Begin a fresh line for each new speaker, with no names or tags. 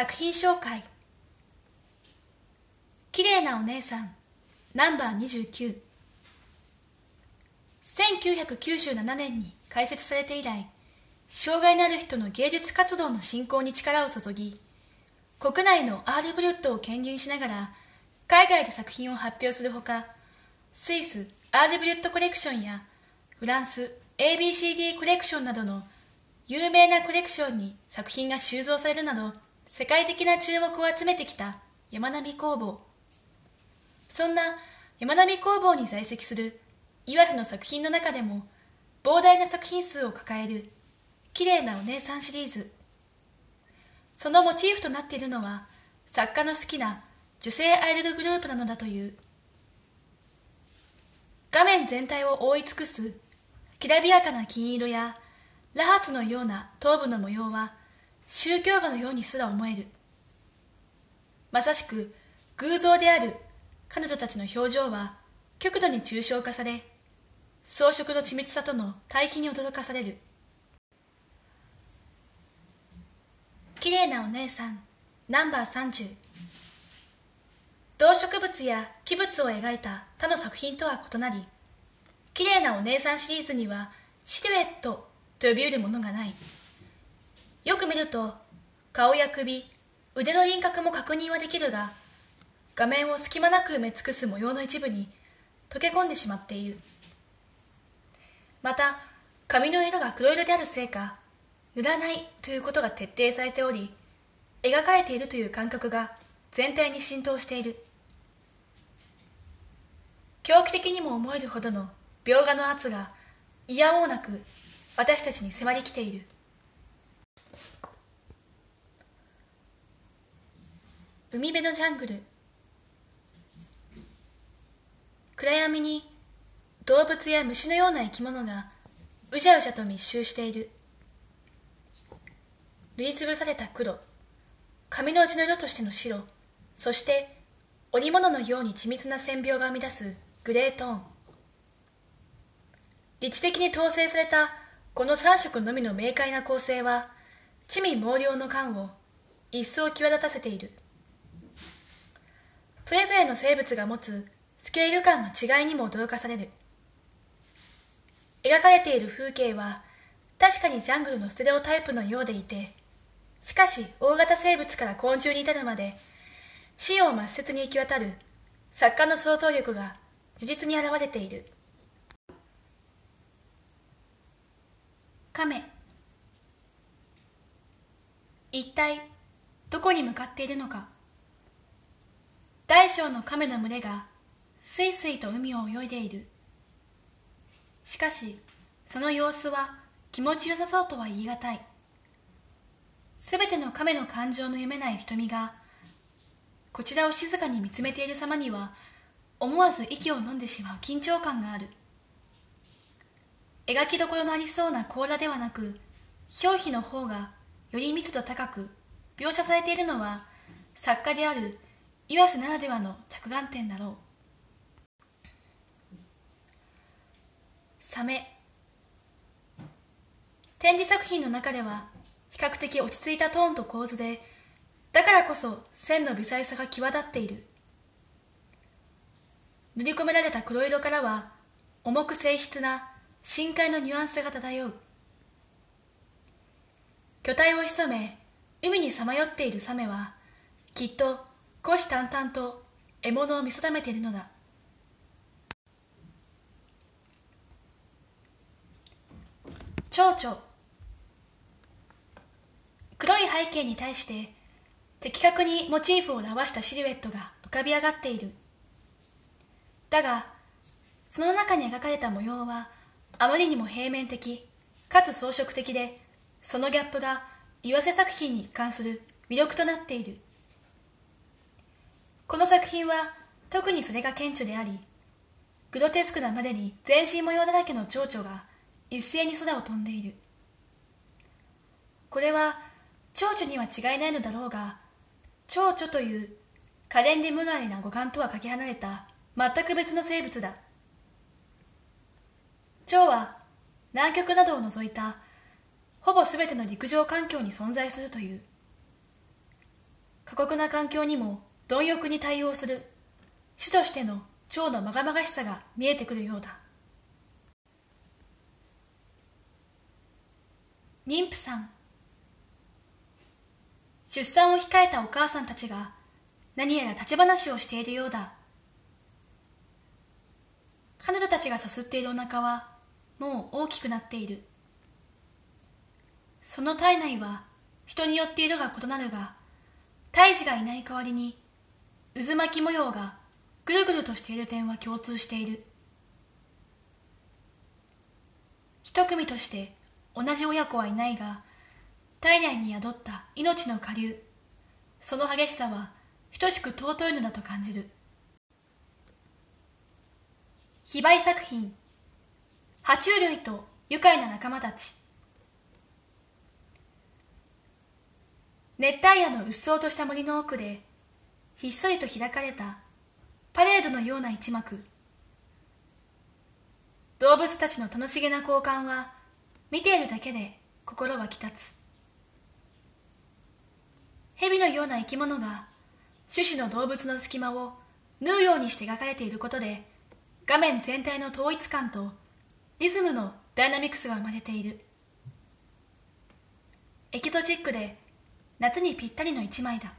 作品紹介。綺麗なお姉さん。ナンバー29 1997年に開設されて以来障害のある人の芸術活動の振興に力を注ぎ国内のアールブリュットを兼任しながら海外で作品を発表するほかスイスアールブリュットコレクションやフランス ABCD コレクションなどの有名なコレクションに作品が収蔵されるなど世界的な注目を集めてきた山並工房そんな山並工房に在籍する岩瀬の作品の中でも膨大な作品数を抱える綺麗なお姉さんシリーズ。そのモチーフとなっているのは作家の好きな女性アイドルグループなのだという。画面全体を覆い尽くすきらびやかな金色やラハツのような頭部の模様は宗教画のようにすら思える。まさしく偶像である彼女たちの表情は極度に抽象化され装飾の緻密さとの対比に驚かされる。綺麗なお姉さんナンバー30動植物や器物を描いた他の作品とは異なり綺麗なお姉さんシリーズにはシルエットと呼び得るものがない。よく見ると顔や首腕の輪郭も確認はできるが画面を隙間なく埋め尽くす模様の一部に溶け込んでしまっている。また髪の色が黒色であるせいか塗らないということが徹底されており描かれているという感覚が全体に浸透している。狂気的にも思えるほどの描画の圧が嫌おうなく私たちに迫りきている。海辺のジャングル。暗闇に動物や虫のような生き物がうじゃうじゃと密集している。塗りつぶされた黒髪の内の色としての白そして織物のように緻密な線描が生み出すグレートーン。理知的に統制されたこの3色のみの明快な構成は地味猛量の感を一層際立たせている。それぞれの生物が持つスケール感の違いにも驚かされる。描かれている風景は確かにジャングルのステレオタイプのようでいてしかし大型生物から昆虫に至るまで死を抹殺に行き渡る作家の想像力が如実に現れている。亀。一体どこに向かっているのか。大小の亀の群れがすいすいと海を泳いでいる。しかしその様子は気持ちよさそうとは言い難い。すべての亀の感情の読めない瞳がこちらを静かに見つめている様には思わず息を飲んでしまう緊張感がある。描きどころのありそうな甲羅ではなく表皮の方がより密度高く描写されているのは作家である岩瀬ならではの着眼点だろう。サメ。展示作品の中では比較的落ち着いたトーンと構図でだからこそ線の微細さが際立っている。塗り込められた黒色からは重く静質な深海のニュアンスが漂う。巨体を潜め海にさまよっているサメはきっと虎視眈々と獲物を見定めているのだ。蝶々。黒い背景に対して的確にモチーフを表したシルエットが浮かび上がっている。だがその中に描かれた模様はあまりにも平面的かつ装飾的でそのギャップが岩瀬作品に関する魅力となっている。この作品は特にそれが顕著でありグロテスクなまでに全身模様だらけの蝶々が一斉に空を飛んでいる。これは蝶々には違いないのだろうが蝶々という可憐で無害な五感とはかけ離れた全く別の生物だ。蝶は南極などを除いたほぼ全ての陸上環境に存在するという。過酷な環境にも貪欲に対応する。主としての蝶のまがまがしさが見えてくるようだ。妊婦さん。出産を控えたお母さんたちが何やら立ち話をしているようだ。彼女たちがさすっているお腹はもう大きくなっている。その体内は人によって色が異なるが胎児がいない代わりに渦巻き模様がぐるぐるとしている点は共通している。一組として同じ親子はいないが体内に宿った命の下流その激しさは等しく尊いのだと感じる。非売作品爬虫類と愉快な仲間たち。熱帯夜のうっそうとした森の奥でひっそりと開かれたパレードのような一幕。動物たちの楽しげな交換は見ているだけで心はきたつ蛇のような生き物が種々の動物の隙間を縫うようにして描かれていることで画面全体の統一感とリズムのダイナミクスが生まれている。エキゾチックで夏にぴったりの一枚だ。